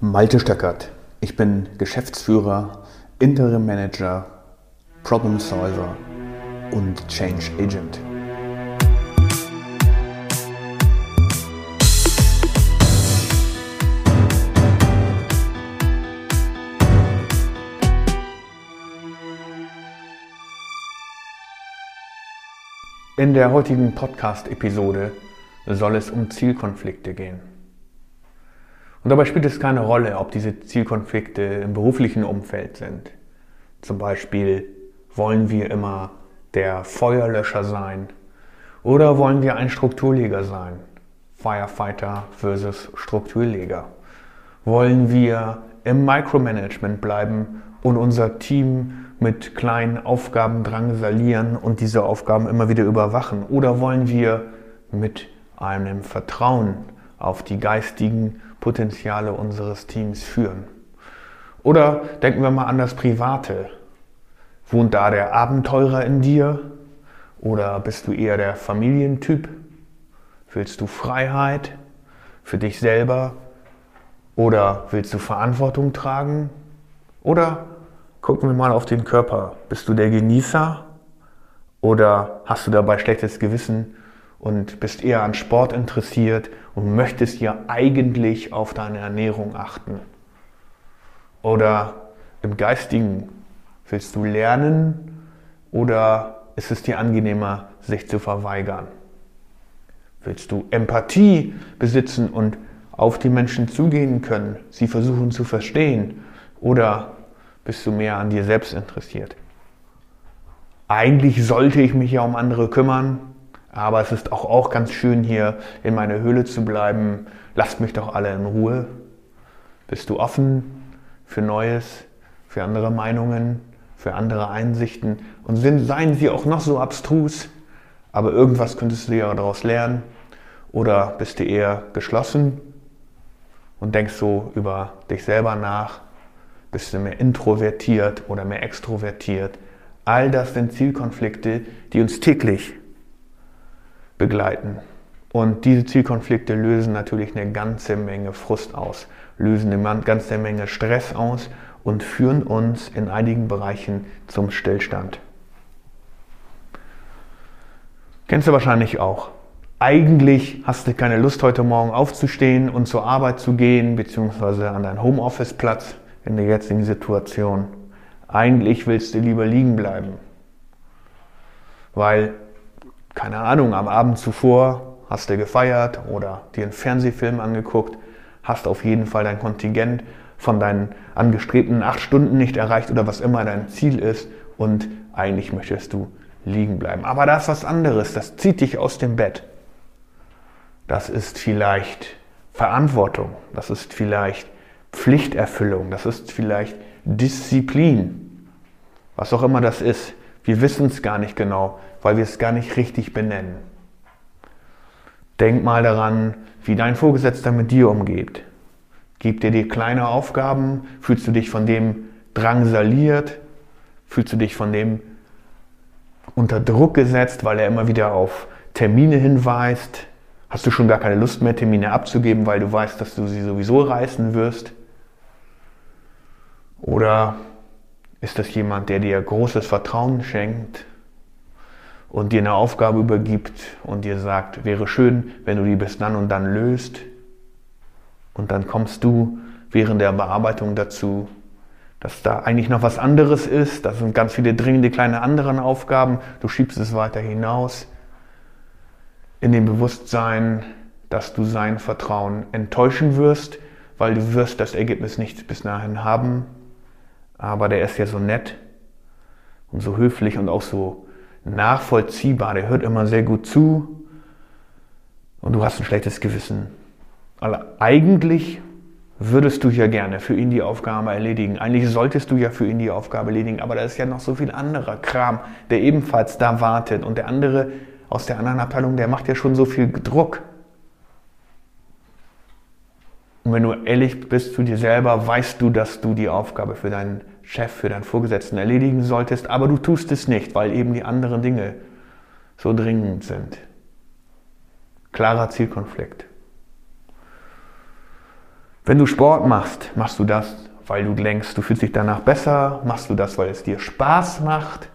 Malte Stöckert. Ich bin Geschäftsführer, Interim Manager, Problem Solver und Change Agent. In der heutigen Podcast-Episode soll es um Zielkonflikte gehen. Und dabei spielt es keine Rolle, ob diese Zielkonflikte im beruflichen Umfeld sind. Zum Beispiel wollen wir immer der Feuerlöscher sein oder wollen wir ein Strukturleger sein? Firefighter versus Strukturleger. Wollen wir im Micromanagement bleiben und unser Team mit kleinen Aufgaben drangsalieren und diese Aufgaben immer wieder überwachen? Oder wollen wir mit einem Vertrauen auf die geistigen Potenziale unseres Teams führen. Oder denken wir mal an das Private. Wohnt da der Abenteurer in dir? Oder bist du eher der Familientyp? Willst du Freiheit für dich selber? Oder willst du Verantwortung tragen? Oder gucken wir mal auf den Körper. Bist du der Genießer? Oder hast du dabei schlechtes Gewissen und bist eher an Sport interessiert und möchtest ja eigentlich auf deine Ernährung achten. Oder im Geistigen willst du lernen oder ist es dir angenehmer, sich zu verweigern? Willst du Empathie besitzen und auf die Menschen zugehen können, sie versuchen zu verstehen? Oder bist du mehr an dir selbst interessiert? Eigentlich sollte ich mich ja um andere kümmern, aber es ist auch, auch ganz schön hier in meiner Höhle zu bleiben. Lasst mich doch alle in Ruhe. Bist du offen für Neues, für andere Meinungen, für andere Einsichten? Und sind, seien sie auch noch so abstrus, aber irgendwas könntest du ja daraus lernen. Oder bist du eher geschlossen und denkst so über dich selber nach? Bist du mehr introvertiert oder mehr extrovertiert? All das sind Zielkonflikte, die uns täglich begleiten. Und diese Zielkonflikte lösen natürlich eine ganze Menge Frust aus, lösen eine ganze Menge Stress aus und führen uns in einigen Bereichen zum Stillstand. Kennst du wahrscheinlich auch. Eigentlich hast du keine Lust, heute Morgen aufzustehen und zur Arbeit zu gehen, beziehungsweise an deinen Homeoffice-Platz in der jetzigen Situation. Eigentlich willst du lieber liegen bleiben, weil keine Ahnung, am Abend zuvor hast du gefeiert oder dir einen Fernsehfilm angeguckt, hast auf jeden Fall dein Kontingent von deinen angestrebten acht Stunden nicht erreicht oder was immer dein Ziel ist und eigentlich möchtest du liegen bleiben. Aber da ist was anderes, das zieht dich aus dem Bett. Das ist vielleicht Verantwortung, das ist vielleicht Pflichterfüllung, das ist vielleicht Disziplin, was auch immer das ist. Wir wissen es gar nicht genau, weil wir es gar nicht richtig benennen. Denk mal daran, wie dein Vorgesetzter mit dir umgeht. Gibt er dir kleine Aufgaben? Fühlst du dich von dem drangsaliert? Fühlst du dich von dem unter Druck gesetzt, weil er immer wieder auf Termine hinweist? Hast du schon gar keine Lust mehr, Termine abzugeben, weil du weißt, dass du sie sowieso reißen wirst? Oder ist das jemand, der dir großes Vertrauen schenkt und dir eine Aufgabe übergibt und dir sagt, wäre schön, wenn du die bis dann und dann löst. Und dann kommst du während der Bearbeitung dazu, dass da eigentlich noch was anderes ist. Das sind ganz viele dringende kleine andere Aufgaben. Du schiebst es weiter hinaus in dem Bewusstsein, dass du sein Vertrauen enttäuschen wirst, weil du wirst das Ergebnis nicht bis dahin haben. Aber der ist ja so nett und so höflich und auch so nachvollziehbar, der hört immer sehr gut zu und du hast ein schlechtes Gewissen. Aber eigentlich würdest du ja gerne für ihn die Aufgabe erledigen. Eigentlich solltest du ja für ihn die Aufgabe erledigen, aber da ist ja noch so viel anderer Kram, der ebenfalls da wartet. Und der andere aus der anderen Abteilung, der macht ja schon so viel Druck. Und wenn du ehrlich bist zu dir selber, weißt du, dass du die Aufgabe für deinen Chef, für deinen Vorgesetzten erledigen solltest, aber du tust es nicht, weil eben die anderen Dinge so dringend sind. Klarer Zielkonflikt. Wenn du Sport machst, machst du das, weil du denkst, du fühlst dich danach besser? Machst du das, weil es dir Spaß macht?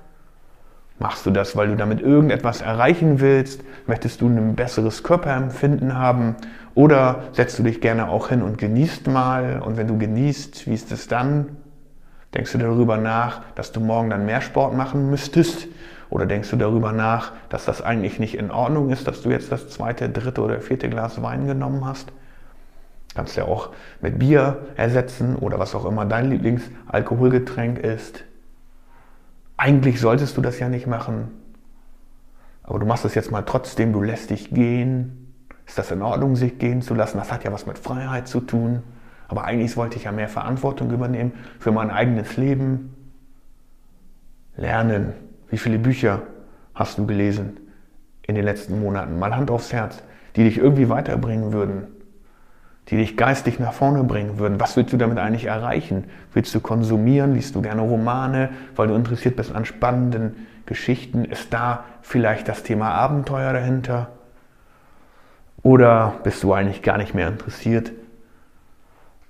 Machst du das, weil du damit irgendetwas erreichen willst? Möchtest du ein besseres Körperempfinden haben? Oder setzt du dich gerne auch hin und genießt mal? Und wenn du genießt, wie ist es dann? Denkst du darüber nach, dass du morgen dann mehr Sport machen müsstest? Oder denkst du darüber nach, dass das eigentlich nicht in Ordnung ist, dass du jetzt das zweite, dritte oder vierte Glas Wein genommen hast? Kannst du ja auch mit Bier ersetzen oder was auch immer dein Lieblingsalkoholgetränk ist. Eigentlich solltest du das ja nicht machen, aber du machst es jetzt mal trotzdem, du lässt dich gehen. Ist das in Ordnung, sich gehen zu lassen? Das hat ja was mit Freiheit zu tun. Aber eigentlich wollte ich ja mehr Verantwortung übernehmen für mein eigenes Leben. Lernen. Wie viele Bücher hast du gelesen in den letzten Monaten? Mal Hand aufs Herz, die dich irgendwie weiterbringen würden die dich geistig nach vorne bringen würden. Was willst du damit eigentlich erreichen? Willst du konsumieren? Liest du gerne Romane, weil du interessiert bist an spannenden Geschichten? Ist da vielleicht das Thema Abenteuer dahinter? Oder bist du eigentlich gar nicht mehr interessiert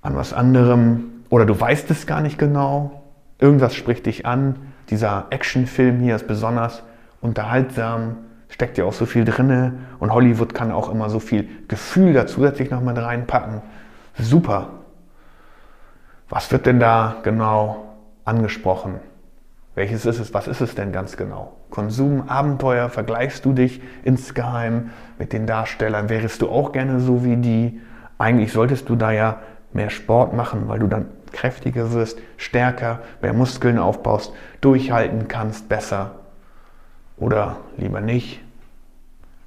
an was anderem? Oder du weißt es gar nicht genau? Irgendwas spricht dich an. Dieser Actionfilm hier ist besonders unterhaltsam steckt ja auch so viel drinne und Hollywood kann auch immer so viel Gefühl da zusätzlich noch mit reinpacken. Super. Was wird denn da genau angesprochen? Welches ist es? Was ist es denn ganz genau? Konsum, Abenteuer, vergleichst du dich insgeheim mit den Darstellern? Wärest du auch gerne so wie die? Eigentlich solltest du da ja mehr Sport machen, weil du dann kräftiger wirst, stärker, mehr Muskeln aufbaust, durchhalten kannst, besser oder lieber nicht?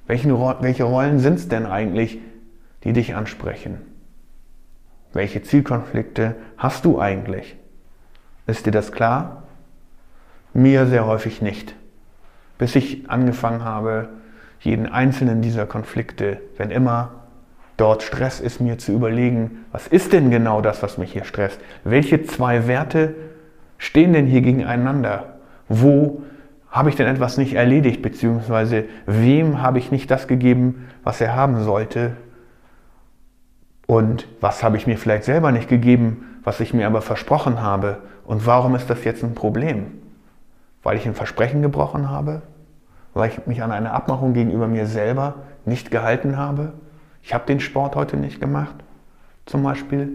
Welche, welche Rollen sind es denn eigentlich, die dich ansprechen? Welche Zielkonflikte hast du eigentlich? Ist dir das klar? Mir sehr häufig nicht. Bis ich angefangen habe, jeden einzelnen dieser Konflikte, wenn immer dort Stress ist, mir zu überlegen, was ist denn genau das, was mich hier stresst? Welche zwei Werte stehen denn hier gegeneinander? Wo habe ich denn etwas nicht erledigt, beziehungsweise wem habe ich nicht das gegeben, was er haben sollte? Und was habe ich mir vielleicht selber nicht gegeben, was ich mir aber versprochen habe? Und warum ist das jetzt ein Problem? Weil ich ein Versprechen gebrochen habe? Weil ich mich an eine Abmachung gegenüber mir selber nicht gehalten habe? Ich habe den Sport heute nicht gemacht, zum Beispiel.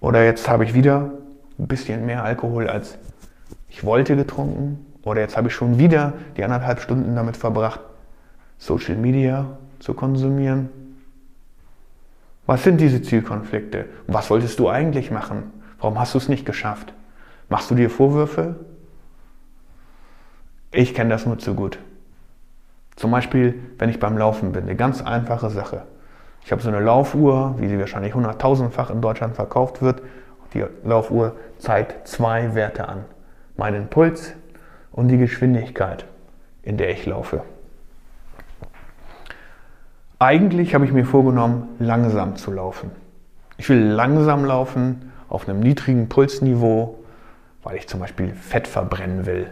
Oder jetzt habe ich wieder ein bisschen mehr Alkohol als ich wollte getrunken oder jetzt habe ich schon wieder die anderthalb Stunden damit verbracht, Social Media zu konsumieren. Was sind diese Zielkonflikte? was wolltest du eigentlich machen? Warum hast du es nicht geschafft? Machst du dir Vorwürfe? Ich kenne das nur zu gut. Zum Beispiel, wenn ich beim Laufen bin, eine ganz einfache Sache. Ich habe so eine Laufuhr, wie sie wahrscheinlich hunderttausendfach in Deutschland verkauft wird. Die Laufuhr zeigt zwei Werte an. Meinen Puls und die Geschwindigkeit, in der ich laufe. Eigentlich habe ich mir vorgenommen, langsam zu laufen. Ich will langsam laufen auf einem niedrigen Pulsniveau, weil ich zum Beispiel Fett verbrennen will.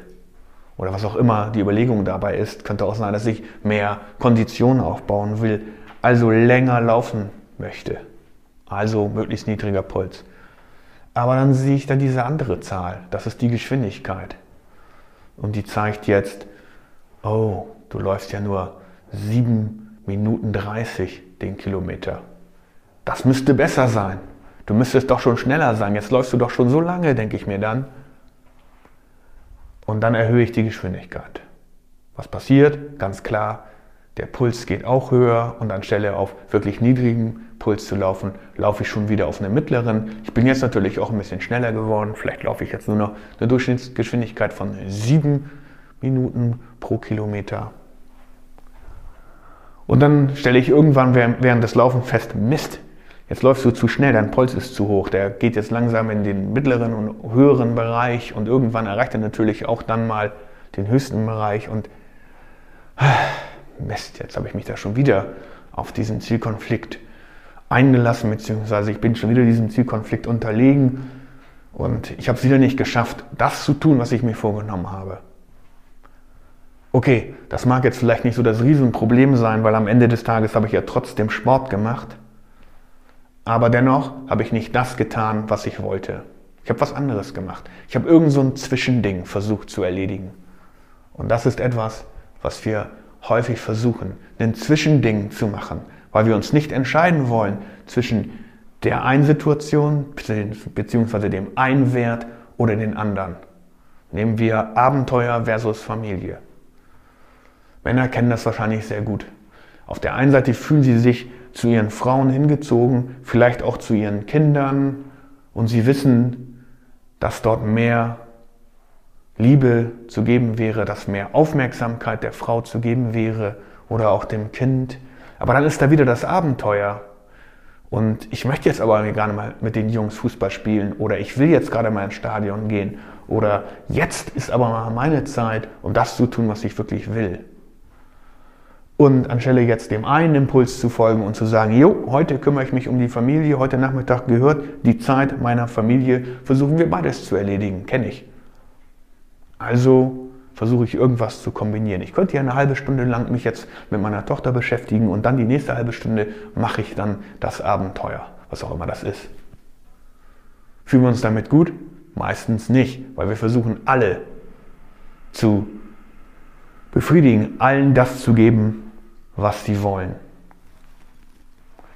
Oder was auch immer die Überlegung dabei ist, könnte auch sein, dass ich mehr Kondition aufbauen will, also länger laufen möchte. Also möglichst niedriger Puls. Aber dann sehe ich dann diese andere Zahl, das ist die Geschwindigkeit und die zeigt jetzt, oh, du läufst ja nur 7 Minuten 30 den Kilometer. Das müsste besser sein. Du müsstest doch schon schneller sein. Jetzt läufst du doch schon so lange, denke ich mir dann. Und dann erhöhe ich die Geschwindigkeit. Was passiert? Ganz klar, der Puls geht auch höher und anstelle auf wirklich niedrigem Puls zu laufen, laufe ich schon wieder auf einen mittleren. Ich bin jetzt natürlich auch ein bisschen schneller geworden. Vielleicht laufe ich jetzt nur noch eine Durchschnittsgeschwindigkeit von 7 Minuten pro Kilometer. Und dann stelle ich irgendwann während des Laufens fest, Mist, jetzt läufst du zu schnell, dein Puls ist zu hoch, der geht jetzt langsam in den mittleren und höheren Bereich und irgendwann erreicht er natürlich auch dann mal den höchsten Bereich und Mist, jetzt habe ich mich da schon wieder auf diesen Zielkonflikt eingelassen, beziehungsweise ich bin schon wieder diesem Zielkonflikt unterlegen und ich habe es wieder nicht geschafft, das zu tun, was ich mir vorgenommen habe. Okay, das mag jetzt vielleicht nicht so das Riesenproblem sein, weil am Ende des Tages habe ich ja trotzdem Sport gemacht. Aber dennoch habe ich nicht das getan, was ich wollte. Ich habe was anderes gemacht. Ich habe irgend so ein Zwischending versucht zu erledigen. Und das ist etwas, was wir häufig versuchen, ein Zwischending zu machen, weil wir uns nicht entscheiden wollen zwischen der einen Situation bzw. dem einen Wert oder den anderen. Nehmen wir Abenteuer versus Familie. Männer kennen das wahrscheinlich sehr gut. Auf der einen Seite fühlen sie sich zu ihren Frauen hingezogen, vielleicht auch zu ihren Kindern und sie wissen, dass dort mehr Liebe zu geben wäre, dass mehr Aufmerksamkeit der Frau zu geben wäre oder auch dem Kind. Aber dann ist da wieder das Abenteuer. Und ich möchte jetzt aber gerne mal mit den Jungs Fußball spielen oder ich will jetzt gerade mal ins Stadion gehen oder jetzt ist aber mal meine Zeit, um das zu tun, was ich wirklich will. Und anstelle jetzt dem einen Impuls zu folgen und zu sagen, jo, heute kümmere ich mich um die Familie, heute Nachmittag gehört die Zeit meiner Familie, versuchen wir beides zu erledigen, kenne ich. Also versuche ich irgendwas zu kombinieren. Ich könnte ja eine halbe Stunde lang mich jetzt mit meiner Tochter beschäftigen und dann die nächste halbe Stunde mache ich dann das Abenteuer, was auch immer das ist. Fühlen wir uns damit gut? Meistens nicht, weil wir versuchen alle zu befriedigen, allen das zu geben, was sie wollen.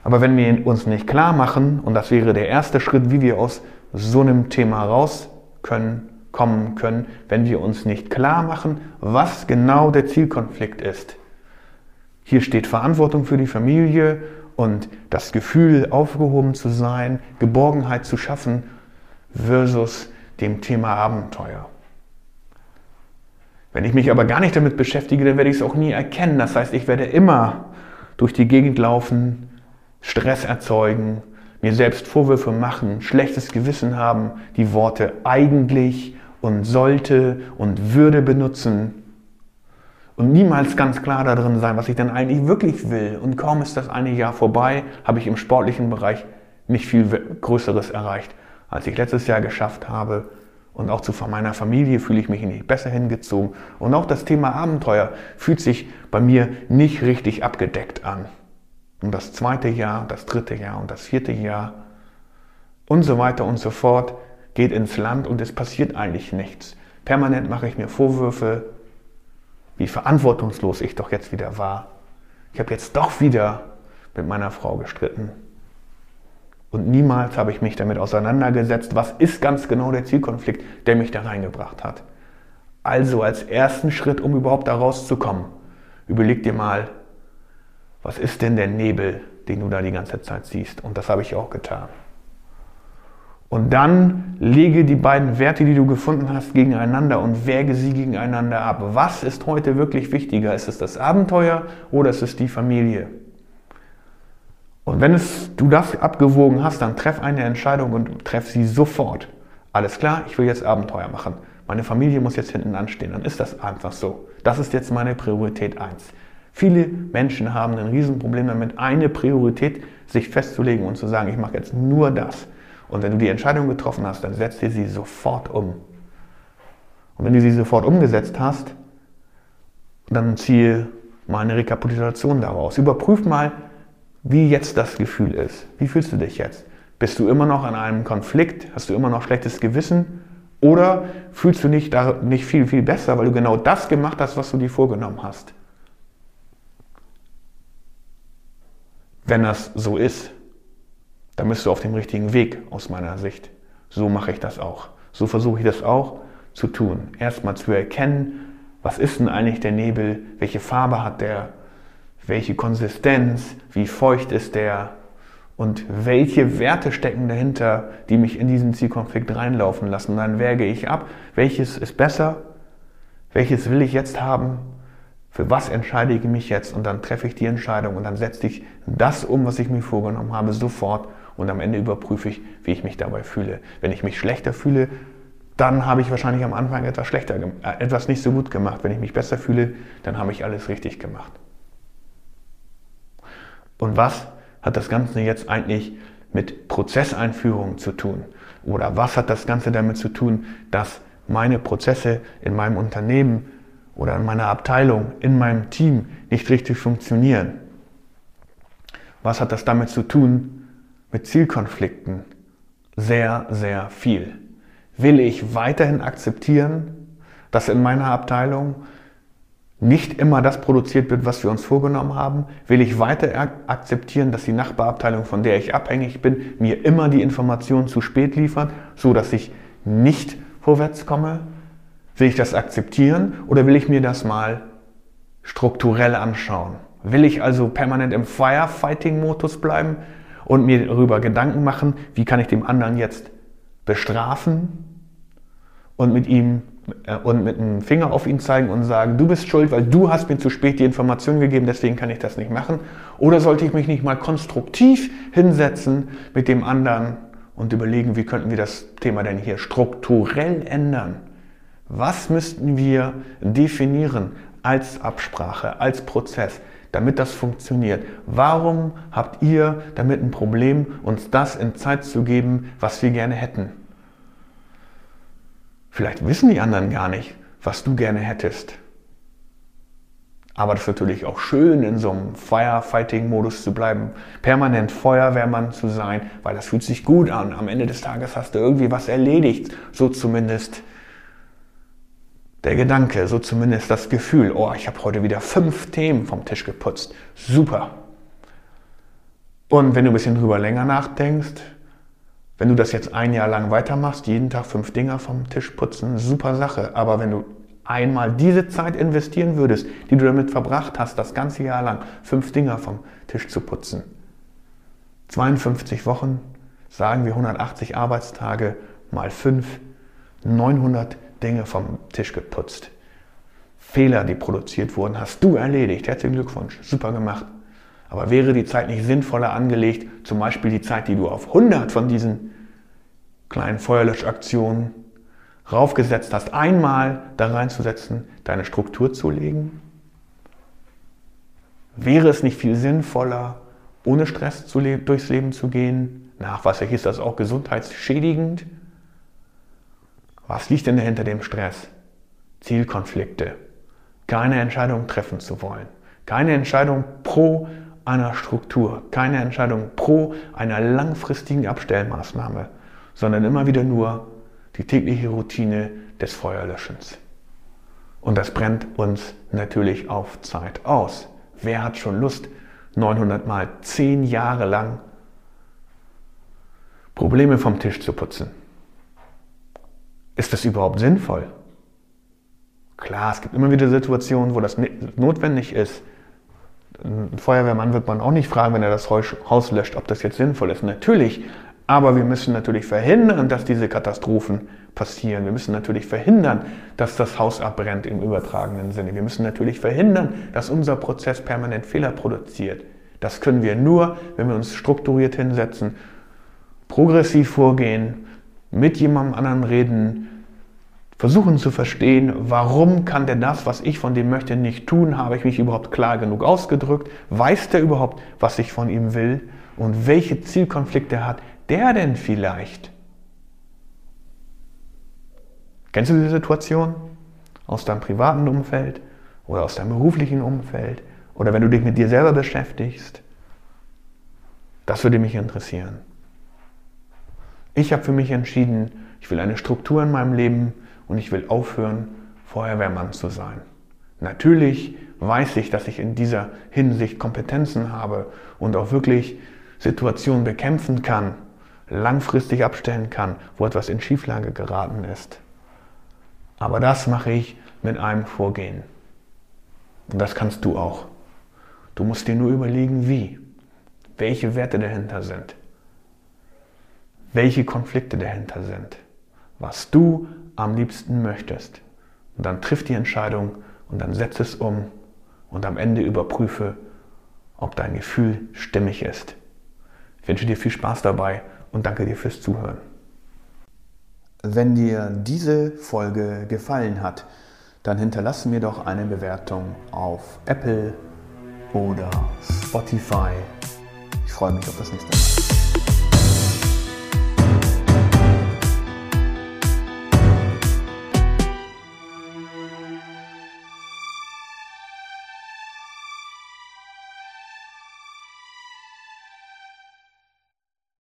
Aber wenn wir uns nicht klar machen, und das wäre der erste Schritt, wie wir aus so einem Thema raus können, kommen können, wenn wir uns nicht klar machen, was genau der Zielkonflikt ist. Hier steht Verantwortung für die Familie und das Gefühl, aufgehoben zu sein, Geborgenheit zu schaffen, versus dem Thema Abenteuer. Wenn ich mich aber gar nicht damit beschäftige, dann werde ich es auch nie erkennen. Das heißt, ich werde immer durch die Gegend laufen, Stress erzeugen, mir selbst Vorwürfe machen, schlechtes Gewissen haben, die Worte eigentlich und sollte und würde benutzen und niemals ganz klar darin sein, was ich denn eigentlich wirklich will. Und kaum ist das eine Jahr vorbei, habe ich im sportlichen Bereich nicht viel Größeres erreicht, als ich letztes Jahr geschafft habe, und auch zu meiner Familie fühle ich mich nicht besser hingezogen. Und auch das Thema Abenteuer fühlt sich bei mir nicht richtig abgedeckt an. Und das zweite Jahr, das dritte Jahr und das vierte Jahr und so weiter und so fort geht ins Land und es passiert eigentlich nichts. Permanent mache ich mir Vorwürfe, wie verantwortungslos ich doch jetzt wieder war. Ich habe jetzt doch wieder mit meiner Frau gestritten. Und niemals habe ich mich damit auseinandergesetzt, was ist ganz genau der Zielkonflikt, der mich da reingebracht hat. Also als ersten Schritt, um überhaupt da rauszukommen, überleg dir mal, was ist denn der Nebel, den du da die ganze Zeit siehst? Und das habe ich auch getan. Und dann lege die beiden Werte, die du gefunden hast, gegeneinander und wäge sie gegeneinander ab. Was ist heute wirklich wichtiger? Ist es das Abenteuer oder ist es die Familie? Und wenn es, du das abgewogen hast, dann treff eine Entscheidung und treff sie sofort. Alles klar, ich will jetzt Abenteuer machen. Meine Familie muss jetzt hinten anstehen. Dann ist das einfach so. Das ist jetzt meine Priorität 1. Viele Menschen haben ein Riesenproblem damit, eine Priorität sich festzulegen und zu sagen, ich mache jetzt nur das. Und wenn du die Entscheidung getroffen hast, dann setzt dir sie sofort um. Und wenn du sie sofort umgesetzt hast, dann ziehe mal eine Rekapitulation daraus. Überprüf mal, wie jetzt das Gefühl ist. Wie fühlst du dich jetzt? Bist du immer noch an einem Konflikt? Hast du immer noch schlechtes Gewissen? Oder fühlst du dich da nicht viel, viel besser, weil du genau das gemacht hast, was du dir vorgenommen hast? Wenn das so ist, dann bist du auf dem richtigen Weg aus meiner Sicht. So mache ich das auch. So versuche ich das auch zu tun. Erstmal zu erkennen, was ist denn eigentlich der Nebel, welche Farbe hat der, welche Konsistenz, wie feucht ist der und welche Werte stecken dahinter, die mich in diesen Zielkonflikt reinlaufen lassen. dann wäge ich ab, welches ist besser, welches will ich jetzt haben, für was entscheide ich mich jetzt und dann treffe ich die Entscheidung und dann setze ich das um, was ich mir vorgenommen habe, sofort und am Ende überprüfe ich, wie ich mich dabei fühle. Wenn ich mich schlechter fühle, dann habe ich wahrscheinlich am Anfang etwas schlechter, äh, etwas nicht so gut gemacht. Wenn ich mich besser fühle, dann habe ich alles richtig gemacht. Und was hat das Ganze jetzt eigentlich mit Prozesseinführung zu tun? Oder was hat das Ganze damit zu tun, dass meine Prozesse in meinem Unternehmen oder in meiner Abteilung, in meinem Team nicht richtig funktionieren? Was hat das damit zu tun, mit Zielkonflikten sehr, sehr viel. Will ich weiterhin akzeptieren, dass in meiner Abteilung nicht immer das produziert wird, was wir uns vorgenommen haben? Will ich weiter akzeptieren, dass die Nachbarabteilung, von der ich abhängig bin, mir immer die Informationen zu spät liefert, so dass ich nicht vorwärts komme? Will ich das akzeptieren oder will ich mir das mal strukturell anschauen? Will ich also permanent im Firefighting-Modus bleiben und mir darüber Gedanken machen, wie kann ich dem anderen jetzt bestrafen und mit ihm äh, und mit dem Finger auf ihn zeigen und sagen, du bist schuld, weil du hast mir zu spät die Information gegeben, deswegen kann ich das nicht machen? Oder sollte ich mich nicht mal konstruktiv hinsetzen mit dem anderen und überlegen, wie könnten wir das Thema denn hier strukturell ändern? Was müssten wir definieren als Absprache, als Prozess, damit das funktioniert? Warum habt ihr damit ein Problem, uns das in Zeit zu geben, was wir gerne hätten? Vielleicht wissen die anderen gar nicht, was du gerne hättest. Aber das ist natürlich auch schön, in so einem Firefighting-Modus zu bleiben, permanent Feuerwehrmann zu sein, weil das fühlt sich gut an. Am Ende des Tages hast du irgendwie was erledigt, so zumindest der Gedanke, so zumindest das Gefühl, oh, ich habe heute wieder fünf Themen vom Tisch geputzt. Super. Und wenn du ein bisschen drüber länger nachdenkst, wenn du das jetzt ein Jahr lang weitermachst, jeden Tag fünf Dinger vom Tisch putzen, super Sache. Aber wenn du einmal diese Zeit investieren würdest, die du damit verbracht hast, das ganze Jahr lang fünf Dinger vom Tisch zu putzen, 52 Wochen, sagen wir 180 Arbeitstage mal fünf, 900 Dinge vom Tisch geputzt. Fehler, die produziert wurden, hast du erledigt. Herzlichen Glückwunsch, super gemacht. Aber wäre die Zeit nicht sinnvoller angelegt, zum Beispiel die Zeit, die du auf 100 von diesen kleinen Feuerlöschaktionen raufgesetzt hast, einmal da reinzusetzen, deine Struktur zu legen? Wäre es nicht viel sinnvoller, ohne Stress le durchs Leben zu gehen? Nachweislich ist das auch gesundheitsschädigend. Was liegt denn hinter dem Stress? Zielkonflikte. Keine Entscheidung treffen zu wollen. Keine Entscheidung pro einer Struktur. Keine Entscheidung pro einer langfristigen Abstellmaßnahme, sondern immer wieder nur die tägliche Routine des Feuerlöschens. Und das brennt uns natürlich auf Zeit aus. Wer hat schon Lust, 900 mal 10 Jahre lang Probleme vom Tisch zu putzen? Ist das überhaupt sinnvoll? Klar, es gibt immer wieder Situationen, wo das notwendig ist. Ein Feuerwehrmann wird man auch nicht fragen, wenn er das Haus löscht, ob das jetzt sinnvoll ist. Natürlich, aber wir müssen natürlich verhindern, dass diese Katastrophen passieren. Wir müssen natürlich verhindern, dass das Haus abbrennt im übertragenen Sinne. Wir müssen natürlich verhindern, dass unser Prozess permanent Fehler produziert. Das können wir nur, wenn wir uns strukturiert hinsetzen, progressiv vorgehen, mit jemandem anderen reden, versuchen zu verstehen, warum kann der das, was ich von dem möchte, nicht tun? Habe ich mich überhaupt klar genug ausgedrückt? Weiß der überhaupt, was ich von ihm will? Und welche Zielkonflikte hat der denn vielleicht? Kennst du diese Situation aus deinem privaten Umfeld oder aus deinem beruflichen Umfeld oder wenn du dich mit dir selber beschäftigst? Das würde mich interessieren. Ich habe für mich entschieden, ich will eine Struktur in meinem Leben und ich will aufhören, Feuerwehrmann zu sein. Natürlich weiß ich, dass ich in dieser Hinsicht Kompetenzen habe und auch wirklich Situationen bekämpfen kann, langfristig abstellen kann, wo etwas in Schieflage geraten ist. Aber das mache ich mit einem Vorgehen. Und das kannst du auch. Du musst dir nur überlegen, wie, welche Werte dahinter sind, welche Konflikte dahinter sind, was du am liebsten möchtest. Und dann triff die Entscheidung und dann setze es um und am Ende überprüfe, ob dein Gefühl stimmig ist. Ich wünsche dir viel Spaß dabei und danke dir fürs Zuhören. Wenn dir diese Folge gefallen hat, dann hinterlasse mir doch eine Bewertung auf Apple oder Spotify. Ich freue mich auf das nächste Mal.